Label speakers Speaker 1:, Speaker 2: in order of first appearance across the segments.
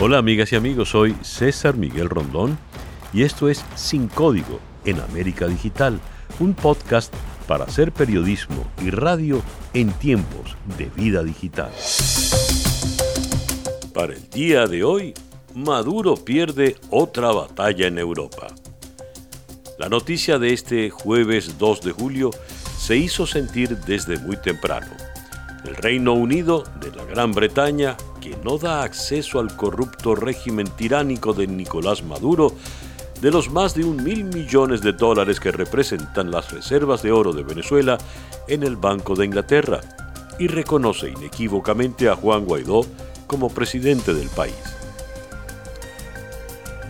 Speaker 1: Hola amigas y amigos, soy César Miguel Rondón y esto es Sin Código en América Digital, un podcast para hacer periodismo y radio en tiempos de vida digital. Para el día de hoy, Maduro pierde otra batalla en Europa. La noticia de este jueves 2 de julio se hizo sentir desde muy temprano. El Reino Unido de la Gran Bretaña que no da acceso al corrupto régimen tiránico de Nicolás Maduro de los más de un mil millones de dólares que representan las reservas de oro de Venezuela en el Banco de Inglaterra y reconoce inequívocamente a Juan Guaidó como presidente del país.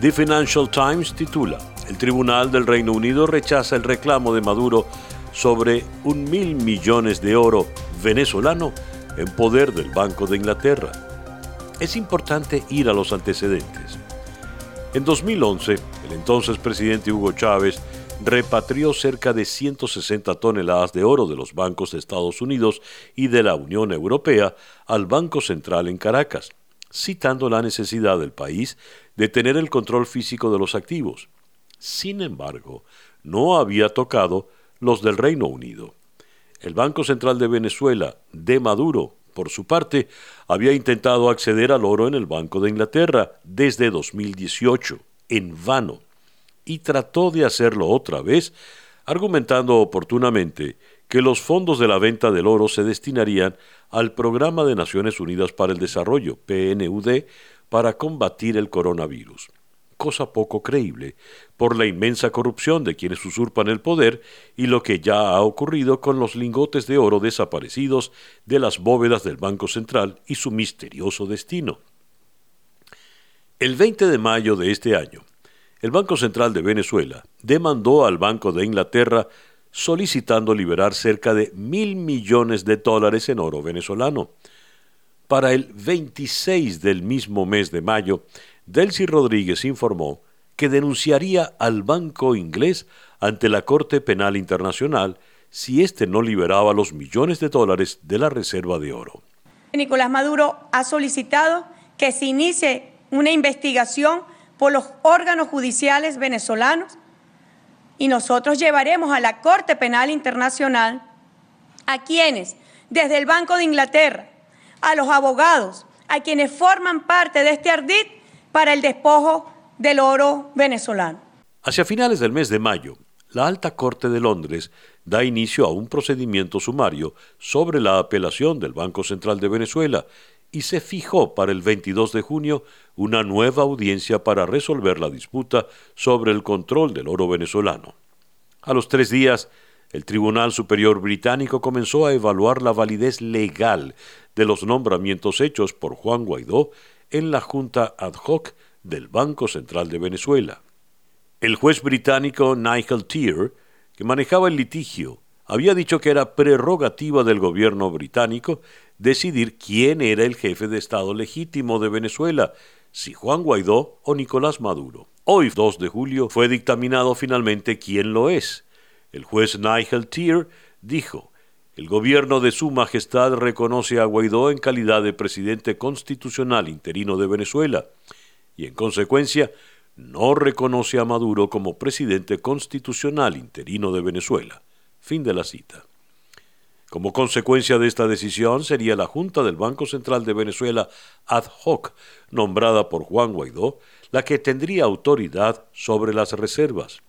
Speaker 1: The Financial Times titula, el Tribunal del Reino Unido rechaza el reclamo de Maduro sobre un mil millones de oro venezolano en poder del Banco de Inglaterra es importante ir a los antecedentes. En 2011, el entonces presidente Hugo Chávez repatrió cerca de 160 toneladas de oro de los bancos de Estados Unidos y de la Unión Europea al Banco Central en Caracas, citando la necesidad del país de tener el control físico de los activos. Sin embargo, no había tocado los del Reino Unido. El Banco Central de Venezuela, de Maduro, por su parte, había intentado acceder al oro en el Banco de Inglaterra desde 2018, en vano, y trató de hacerlo otra vez, argumentando oportunamente que los fondos de la venta del oro se destinarían al Programa de Naciones Unidas para el Desarrollo, PNUD, para combatir el coronavirus cosa poco creíble, por la inmensa corrupción de quienes usurpan el poder y lo que ya ha ocurrido con los lingotes de oro desaparecidos de las bóvedas del Banco Central y su misterioso destino. El 20 de mayo de este año, el Banco Central de Venezuela demandó al Banco de Inglaterra solicitando liberar cerca de mil millones de dólares en oro venezolano. Para el 26 del mismo mes de mayo, Delcy Rodríguez informó que denunciaría al banco inglés ante la Corte Penal Internacional si éste no liberaba los millones de dólares de la reserva de oro.
Speaker 2: Nicolás Maduro ha solicitado que se inicie una investigación por los órganos judiciales venezolanos y nosotros llevaremos a la Corte Penal Internacional a quienes, desde el Banco de Inglaterra, a los abogados, a quienes forman parte de este ardid, para el despojo del oro venezolano.
Speaker 1: Hacia finales del mes de mayo, la Alta Corte de Londres da inicio a un procedimiento sumario sobre la apelación del Banco Central de Venezuela y se fijó para el 22 de junio una nueva audiencia para resolver la disputa sobre el control del oro venezolano. A los tres días, el Tribunal Superior Británico comenzó a evaluar la validez legal de los nombramientos hechos por Juan Guaidó en la Junta Ad hoc del Banco Central de Venezuela. El juez británico Nigel Tier, que manejaba el litigio, había dicho que era prerrogativa del gobierno británico decidir quién era el jefe de Estado legítimo de Venezuela, si Juan Guaidó o Nicolás Maduro. Hoy, 2 de julio, fue dictaminado finalmente quién lo es. El juez Nigel Tier dijo el gobierno de Su Majestad reconoce a Guaidó en calidad de presidente constitucional interino de Venezuela y, en consecuencia, no reconoce a Maduro como presidente constitucional interino de Venezuela. Fin de la cita. Como consecuencia de esta decisión sería la Junta del Banco Central de Venezuela ad hoc, nombrada por Juan Guaidó, la que tendría autoridad sobre las reservas.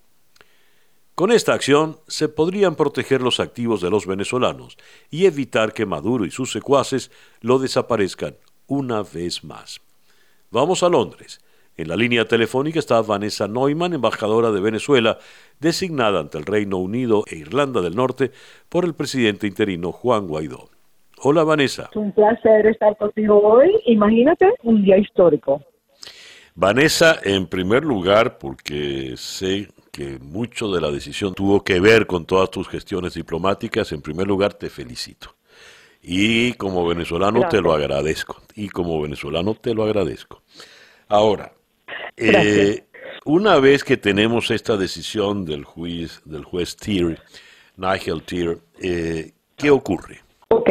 Speaker 1: Con esta acción se podrían proteger los activos de los venezolanos y evitar que Maduro y sus secuaces lo desaparezcan una vez más. Vamos a Londres. En la línea telefónica está Vanessa Neumann, embajadora de Venezuela, designada ante el Reino Unido e Irlanda del Norte por el presidente interino Juan Guaidó. Hola Vanessa.
Speaker 3: Es un placer estar contigo hoy. Imagínate, un día histórico.
Speaker 1: Vanessa, en primer lugar, porque sé que mucho de la decisión tuvo que ver con todas tus gestiones diplomáticas, en primer lugar te felicito. Y como venezolano te lo agradezco. Y como venezolano te lo agradezco. Ahora, eh, una vez que tenemos esta decisión del juez, del juez Tier, Nigel Tier, eh, ¿qué ocurre?
Speaker 3: Ok.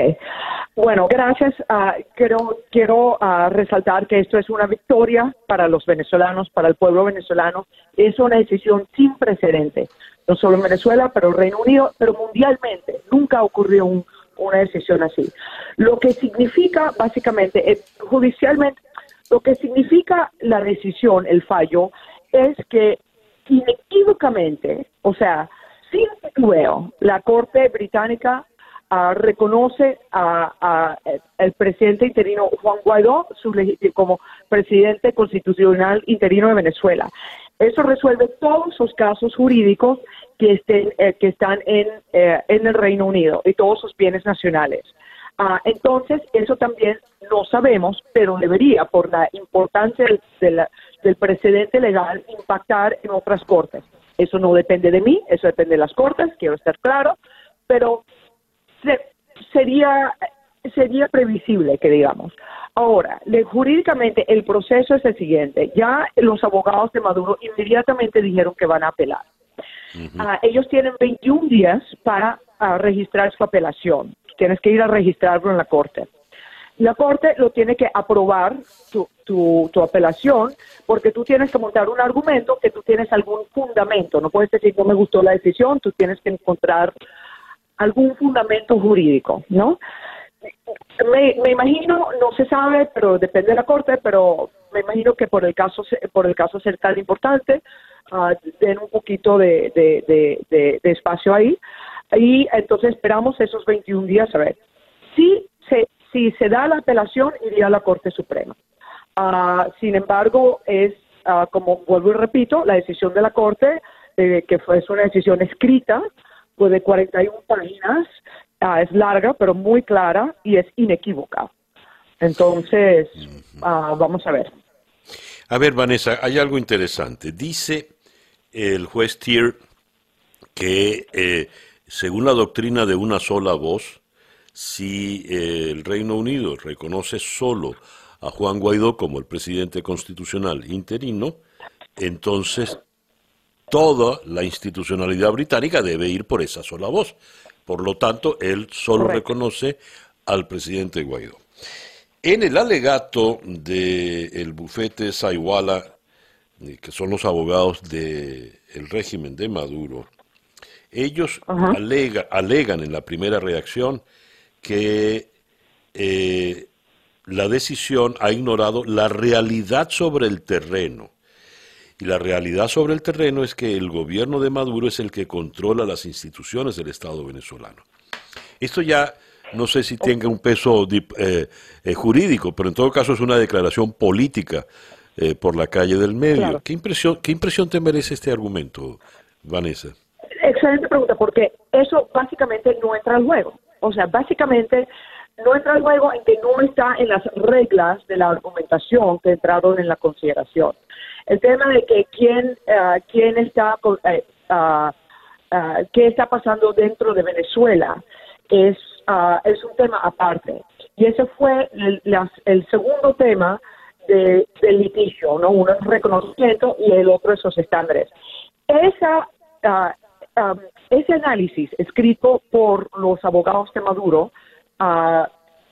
Speaker 3: Bueno, gracias. Ah, quiero quiero ah, resaltar que esto es una victoria para los venezolanos, para el pueblo venezolano. Es una decisión sin precedente, no solo en Venezuela, pero en Reino Unido, pero mundialmente. Nunca ocurrió una decisión así. Lo que significa, básicamente, eh, judicialmente, lo que significa la decisión, el fallo, es que inequívocamente, o sea, sin titubeo, la Corte Británica reconoce a, el presidente interino Juan Guaidó como presidente constitucional interino de Venezuela. Eso resuelve todos los casos jurídicos que estén eh, que están en, eh, en el Reino Unido y todos sus bienes nacionales. Ah, entonces, eso también no sabemos, pero debería, por la importancia del, del precedente legal, impactar en otras cortes. Eso no depende de mí, eso depende de las cortes, quiero estar claro, pero sería sería previsible que digamos. Ahora, jurídicamente el proceso es el siguiente. Ya los abogados de Maduro inmediatamente dijeron que van a apelar. Ah, ellos tienen 21 días para ah, registrar su apelación. Tienes que ir a registrarlo en la corte. La corte lo tiene que aprobar tu, tu, tu, apelación porque tú tienes que montar un argumento que tú tienes algún fundamento. No puedes decir no me gustó la decisión, tú tienes que encontrar algún fundamento jurídico, ¿no? Me, imagino, no se sabe, pero depende de la corte, pero me imagino que por el caso por el caso ser tan importante, uh, den un poquito de, de, espacio ahí y entonces esperamos esos 21 días a ver. Si se, si se da la apelación, iría a la Corte Suprema. Uh, sin embargo, es, uh, como vuelvo y repito, la decisión de la Corte, eh, que fue una decisión escrita, pues de 41 páginas, ah, es larga, pero muy clara y es inequívoca. Entonces, ah, vamos a ver.
Speaker 1: A ver, Vanessa, hay algo interesante. Dice el juez Tier que, eh, según la doctrina de una sola voz, si eh, el Reino Unido reconoce solo a Juan Guaidó como el presidente constitucional interino, entonces toda la institucionalidad británica debe ir por esa sola voz. Por lo tanto, él solo reconoce al presidente Guaidó. En el alegato del bufete Saiwala, eh, que son los abogados del régimen de Maduro, ellos alegan en la primera reacción que eh, la decisión ha ignorado la realidad sobre el terreno y la realidad sobre el terreno es que el gobierno de Maduro es el que controla las instituciones del Estado venezolano. Esto ya no sé si tenga un peso eh, eh, jurídico, pero en todo caso es una declaración política eh, por la calle del medio. ¿Qué, impresión, ¿Qué impresión te merece este argumento, Vanessa?
Speaker 3: Excelente pregunta, porque eso básicamente no entra al juego. O sea, básicamente no entra al juego en que no está en las reglas de la argumentación que entraron en la consideración. El tema de que quién, uh, quién está, uh, uh, qué está pasando dentro de Venezuela es, es un tema aparte. Y ese fue el, el segundo tema de, del litigio, ¿no? Uno es reconocimiento y el otro es los estándares. Esa, um, ese análisis escrito por los abogados de Maduro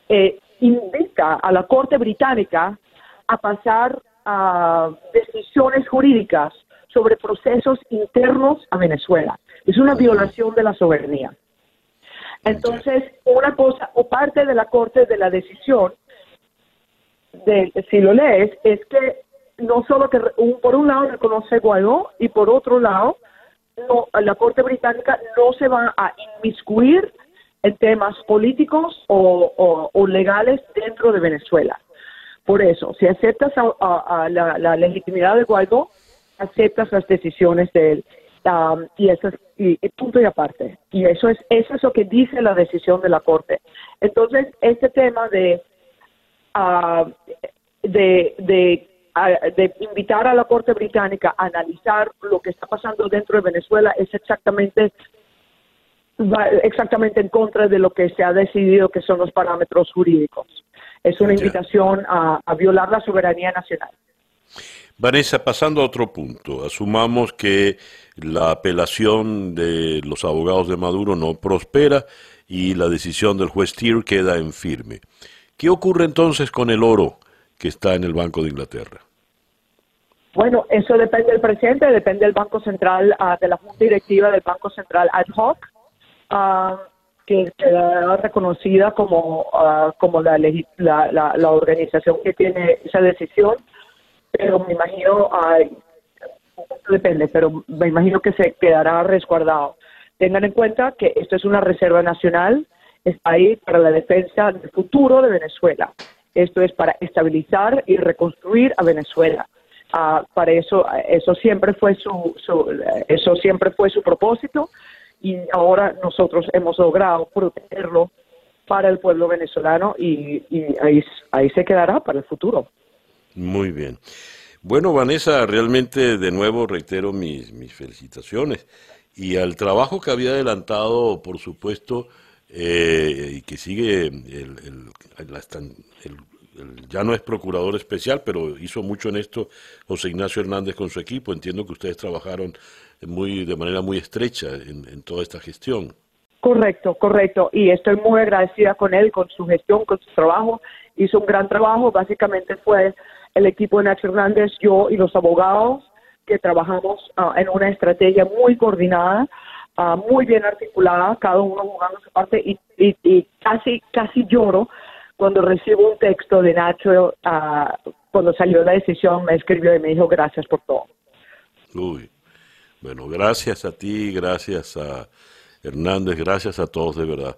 Speaker 3: eh, invita a la Corte Británica a pasar decisiones jurídicas sobre procesos internos a Venezuela. Es una violación de la soberanía. Entonces, una cosa, o parte de la Corte de la decisión, de, si lo lees, es que no solo que por un lado reconoce Guaidó y por otro lado, no, la Corte Británica no se va a inmiscuir en temas políticos o legales dentro de Venezuela. Por eso, si aceptas a, la, legitimidad de Guaidó, aceptas las decisiones de él. Um, y eso es y, punto y aparte. Y eso es, eso es lo que dice la decisión de la Corte. Entonces, este tema de, uh, de, uh, de invitar a la Corte Británica a analizar lo que está pasando dentro de Venezuela es exactamente exactamente en contra de lo que se ha decidido que son los parámetros jurídicos. Es una invitación a, violar la soberanía nacional.
Speaker 1: Vanessa, pasando a otro punto, asumamos que la apelación de los abogados de Maduro no prospera y la decisión del juez Tier queda en firme. ¿Qué ocurre entonces con el oro que está en el Banco de Inglaterra?
Speaker 3: Bueno, eso depende del presidente, depende del Banco Central, ah, de la Junta Directiva del Banco Central ad hoc, uh, que queda reconocida como, ah, como la, la, la, organización que tiene esa decisión, pero me imagino, depende, pero me imagino que se quedará resguardado. Tengan en cuenta que esto es una reserva nacional, está ahí para la defensa del futuro de Venezuela. Esto es para estabilizar y reconstruir a Venezuela. Ah, para eso, eso siempre fue su, eso siempre fue su propósito y ahora nosotros hemos logrado protegerlo para el pueblo venezolano y, ahí, ahí se quedará para el futuro.
Speaker 1: Muy bien. Bueno, Vanessa, realmente de nuevo reitero mis, mis felicitaciones y al trabajo que había adelantado, por supuesto, eh, y que sigue el, ya no es procurador especial, pero hizo mucho en esto José Ignacio Hernández con su equipo. Entiendo que ustedes trabajaron muy de manera muy estrecha en, toda esta gestión.
Speaker 3: Correcto, correcto. Y estoy muy agradecida con él, con su gestión, con su trabajo. Hizo un gran trabajo. Básicamente fue el equipo de Nacho Hernández, yo y los abogados que trabajamos ah, en una estrategia muy coordinada Ah, muy bien articulada, cada uno jugando su parte y, y, casi, casi lloro cuando recibo un texto de Nacho uh, cuando salió la decisión, me escribió y me dijo gracias por todo.
Speaker 1: Uy, bueno, gracias a ti, gracias a Hernández, gracias a todos de verdad.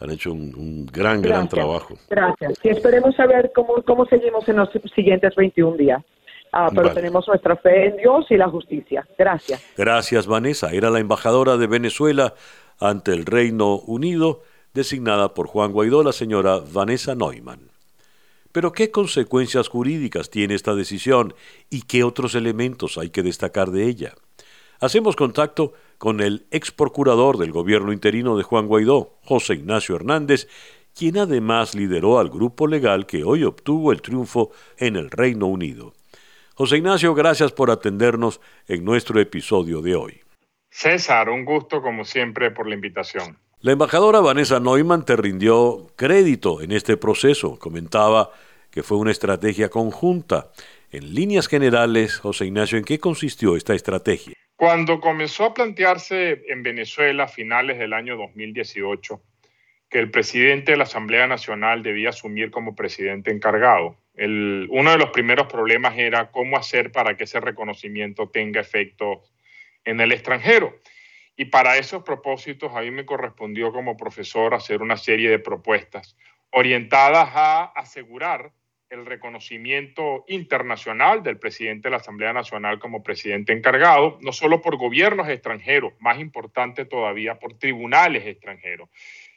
Speaker 1: Han hecho un, gran, gran trabajo.
Speaker 3: Gracias. Y esperemos saber cómo, cómo seguimos en los siguientes 21 días. Ah, pero tenemos nuestra fe en Dios y la justicia. Gracias.
Speaker 1: Gracias, Vanessa. Era la embajadora de Venezuela ante el Reino Unido, designada por Juan Guaidó, la señora Vanessa Neumann. Pero ¿qué consecuencias jurídicas tiene esta decisión y qué otros elementos hay que destacar de ella? Hacemos contacto con el ex procurador del gobierno interino de Juan Guaidó, José Ignacio Hernández, quien además lideró al grupo legal que hoy obtuvo el triunfo en el Reino Unido. José Ignacio, gracias por atendernos en nuestro episodio de hoy.
Speaker 4: César, un gusto como siempre por la invitación.
Speaker 1: La embajadora Vanessa Neumann te rindió crédito en este proceso. Comentaba que fue una estrategia conjunta. En líneas generales, José Ignacio, ¿en qué consistió esta estrategia?
Speaker 4: Cuando comenzó a plantearse en Venezuela a finales del año 2018 que el presidente de la Asamblea Nacional debía asumir como presidente encargado, uno de los primeros problemas era cómo hacer para que ese reconocimiento tenga efecto en el extranjero. Y para esos propósitos a mí me correspondió como profesor hacer una serie de propuestas orientadas a asegurar el reconocimiento internacional del presidente de la Asamblea Nacional como presidente encargado, no solo por gobiernos extranjeros, más importante todavía por tribunales extranjeros.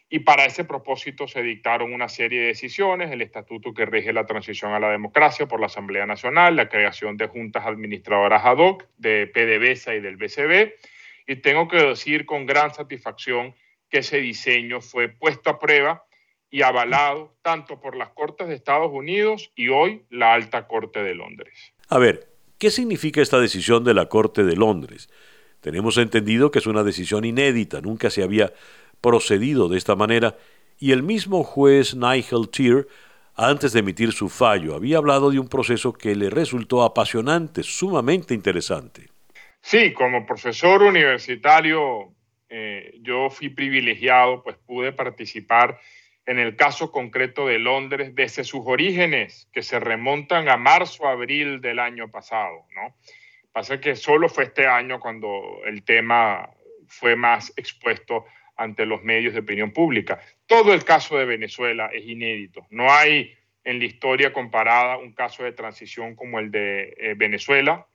Speaker 4: Y para ese propósito se dictaron una serie de decisiones, el estatuto que rige la transición a la democracia por la Asamblea Nacional, la creación de juntas administradoras ad hoc de PDVSA y del BCB. Y tengo que decir con gran satisfacción que ese diseño fue puesto a prueba y avalado tanto por las Cortes de Estados Unidos y hoy la Alta Corte de Londres.
Speaker 1: A ver, ¿qué significa esta decisión de la Corte de Londres? Tenemos entendido que es una decisión inédita, nunca se había procedido de esta manera y el mismo juez Nigel Tier, antes de emitir su fallo, había hablado de un proceso que le resultó apasionante, sumamente interesante.
Speaker 4: Sí, como profesor universitario eh, yo fui privilegiado, pues pude participar en el caso concreto de Londres desde sus orígenes, que se remontan a marzo, abril del año pasado, ¿no? Pasa que solo fue este año cuando el tema fue más expuesto ante los medios de opinión pública. Todo el caso de Venezuela es inédito. No hay en la historia comparada un caso de transición como el de eh, Venezuela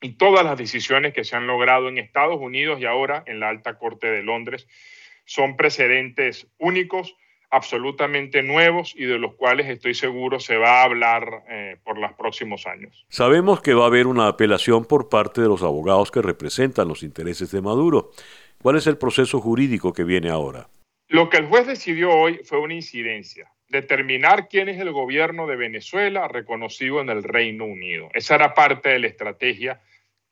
Speaker 4: y todas las decisiones que se han logrado en Estados Unidos y ahora en la Alta Corte de Londres son precedentes únicos, absolutamente nuevos y de los cuales estoy seguro se va a hablar eh, por los próximos años.
Speaker 1: Sabemos que va a haber una apelación por parte de los abogados que representan los intereses de Maduro. ¿Cuál es el proceso jurídico que viene ahora?
Speaker 4: Lo que el juez decidió hoy fue una incidencia, determinar quién es el gobierno de Venezuela reconocido en el Reino Unido. Esa era parte de la estrategia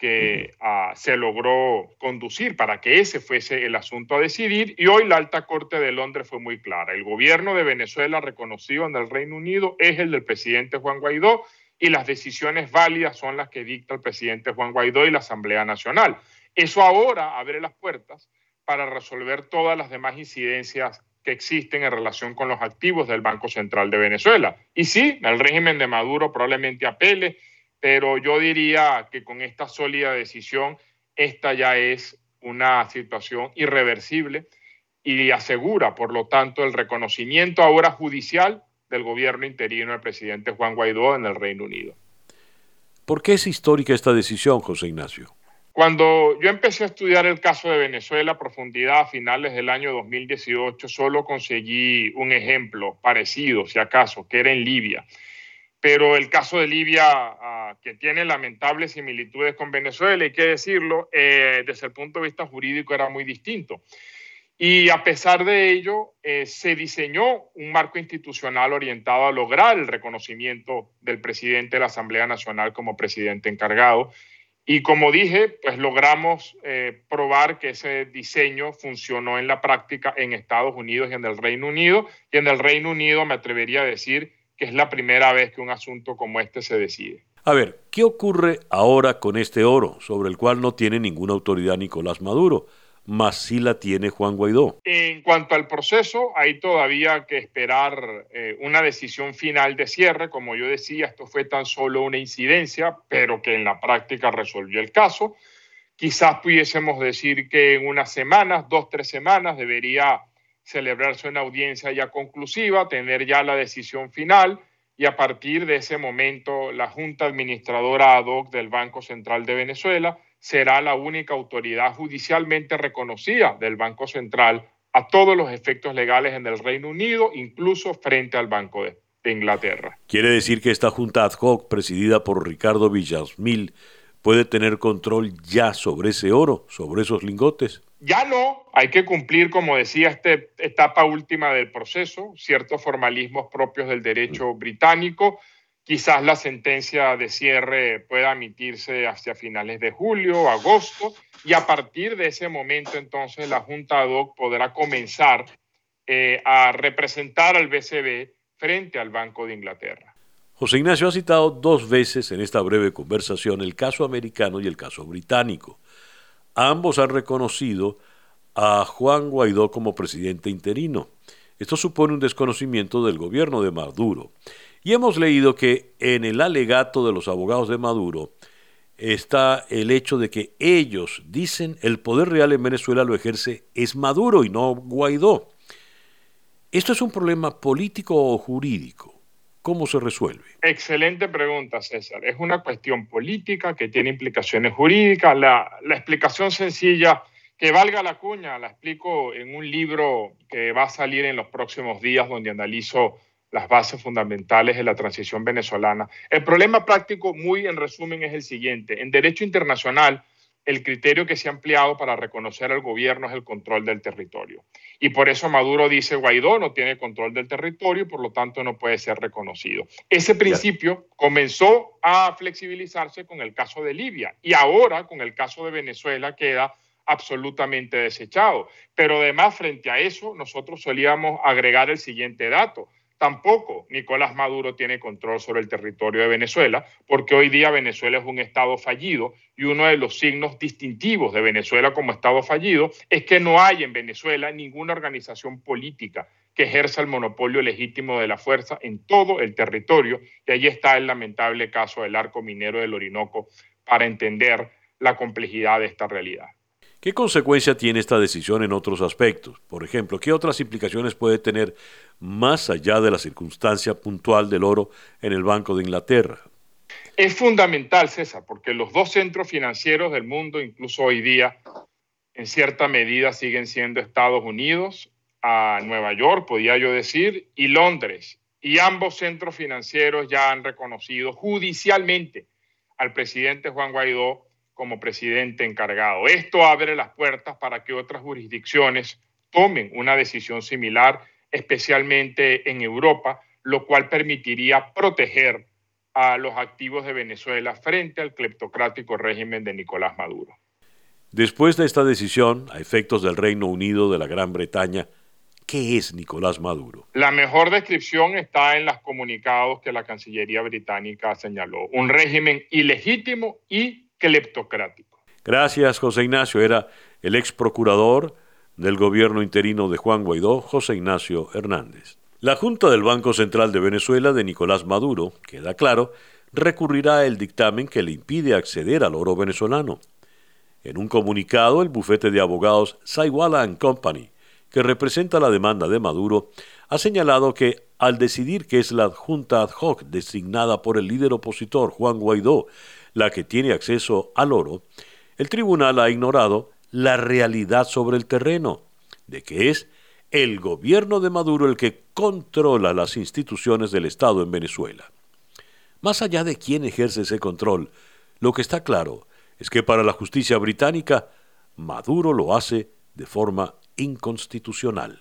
Speaker 4: que ah, se logró conducir para que ese fuese el asunto a decidir y hoy la alta corte de Londres fue muy clara. El gobierno de Venezuela reconocido en el Reino Unido es el del presidente Juan Guaidó y las decisiones válidas son las que dicta el presidente Juan Guaidó y la Asamblea Nacional. Eso ahora abre las puertas para resolver todas las demás incidencias que existen en relación con los activos del Banco Central de Venezuela. Y sí, el régimen de Maduro probablemente apele, pero yo diría que con esta sólida decisión, esta ya es una situación irreversible y asegura, por lo tanto, el reconocimiento ahora judicial del gobierno interino del presidente Juan Guaidó en el Reino Unido.
Speaker 1: ¿Por qué es histórica esta decisión, José Ignacio?
Speaker 4: Cuando yo empecé a estudiar el caso de Venezuela a profundidad a finales del año 2018, solo conseguí un ejemplo parecido, si acaso, que era en Libia. Pero el caso de Libia, ah, que tiene lamentables similitudes con Venezuela, hay que decirlo, eh, desde el punto de vista jurídico era muy distinto. Y a pesar de ello, eh, se diseñó un marco institucional orientado a lograr el reconocimiento del presidente de la Asamblea Nacional como presidente encargado y como dije, pues logramos eh, probar que ese diseño funcionó en la práctica en Estados Unidos y en el Reino Unido. Y en el Reino Unido me atrevería a decir que es la primera vez que un asunto como este se decide.
Speaker 1: A ver, ¿qué ocurre ahora con este oro sobre el cual no tiene ninguna autoridad Nicolás Maduro? más sí la tiene Juan Guaidó.
Speaker 4: En cuanto al proceso, hay todavía que esperar eh, una decisión final de cierre. Como yo decía, esto fue tan solo una incidencia, pero que en la práctica resolvió el caso. Quizás pudiésemos decir que en unas semanas, dos, tres semanas, debería celebrarse una audiencia ya conclusiva, tener ya la decisión final y a partir de ese momento la Junta Administradora ad hoc del Banco Central de Venezuela será la única autoridad judicialmente reconocida del Banco Central a todos los efectos legales en el Reino Unido, incluso frente al Banco de, Inglaterra.
Speaker 1: Quiere decir que esta junta ad hoc, presidida por Ricardo Villasmil, puede tener control ya sobre ese oro, sobre esos lingotes.
Speaker 4: Ya no, hay que cumplir, como decía, esta etapa última del proceso, ciertos formalismos propios del derecho británico, Quizás la sentencia de cierre pueda emitirse hacia finales de julio, agosto, y a partir de ese momento entonces la Junta ad hoc podrá comenzar eh, a representar al BCB frente al Banco de Inglaterra.
Speaker 1: José Ignacio ha citado dos veces en esta breve conversación el caso americano y el caso británico. Ambos han reconocido a Juan Guaidó como presidente interino. Esto supone un desconocimiento del gobierno de Maduro. Y hemos leído que en el alegato de los abogados de Maduro está el hecho de que ellos dicen el poder real en Venezuela lo ejerce es Maduro y no Guaidó. ¿Esto es un problema político o jurídico? ¿Cómo se resuelve?
Speaker 4: Excelente pregunta, César. Es una cuestión política que tiene implicaciones jurídicas. La, la explicación sencilla, que valga la cuña, la explico en un libro que va a salir en los próximos días donde analizo las bases fundamentales de la transición venezolana. El problema práctico, muy en resumen, es el siguiente. En derecho internacional, el criterio que se ha ampliado para reconocer al gobierno es el control del territorio. Y por eso Maduro dice Guaidó no tiene control del territorio y por lo tanto no puede ser reconocido. Ese principio comenzó a flexibilizarse con el caso de Libia y ahora con el caso de Venezuela queda absolutamente desechado. Pero además, frente a eso, nosotros solíamos agregar el siguiente dato. Tampoco Nicolás Maduro tiene control sobre el territorio de Venezuela, porque hoy día Venezuela es un Estado fallido y uno de los signos distintivos de Venezuela como Estado fallido es que no hay en Venezuela ninguna organización política que ejerza el monopolio legítimo de la fuerza en todo el territorio. Y ahí está el lamentable caso del arco minero del Orinoco para entender la complejidad de esta realidad.
Speaker 1: ¿Qué consecuencia tiene esta decisión en otros aspectos? Por ejemplo, ¿qué otras implicaciones puede tener más allá de la circunstancia puntual del oro en el Banco de Inglaterra?
Speaker 4: Es fundamental, César, porque los dos centros financieros del mundo, incluso hoy día, en cierta medida siguen siendo Estados Unidos, a Nueva York, podía yo decir, y Londres. Y ambos centros financieros ya han reconocido judicialmente al presidente Juan Guaidó como presidente encargado. Esto abre las puertas para que otras jurisdicciones tomen una decisión similar, especialmente en Europa, lo cual permitiría proteger a los activos de Venezuela frente al cleptocrático régimen de Nicolás Maduro.
Speaker 1: Después de esta decisión, a efectos del Reino Unido de la Gran Bretaña, ¿qué es Nicolás Maduro?
Speaker 4: La mejor descripción está en los comunicados que la Cancillería británica señaló. Un régimen ilegítimo y cleptocrático.
Speaker 1: Gracias, José Ignacio. Era el ex procurador del gobierno interino de Juan Guaidó, José Ignacio Hernández. La Junta del Banco Central de Venezuela de Nicolás Maduro, queda claro, recurrirá el dictamen que le impide acceder al oro venezolano. En un comunicado, el bufete de abogados Saiguala Company, que representa la demanda de Maduro, ha señalado que al decidir que es la Junta ad hoc designada por el líder opositor Juan Guaidó la que tiene acceso al oro, el tribunal ha ignorado la realidad sobre el terreno, de que es el gobierno de Maduro el que controla las instituciones del Estado en Venezuela. Más allá de quién ejerce ese control, lo que está claro es que para la justicia británica, Maduro lo hace de forma inconstitucional.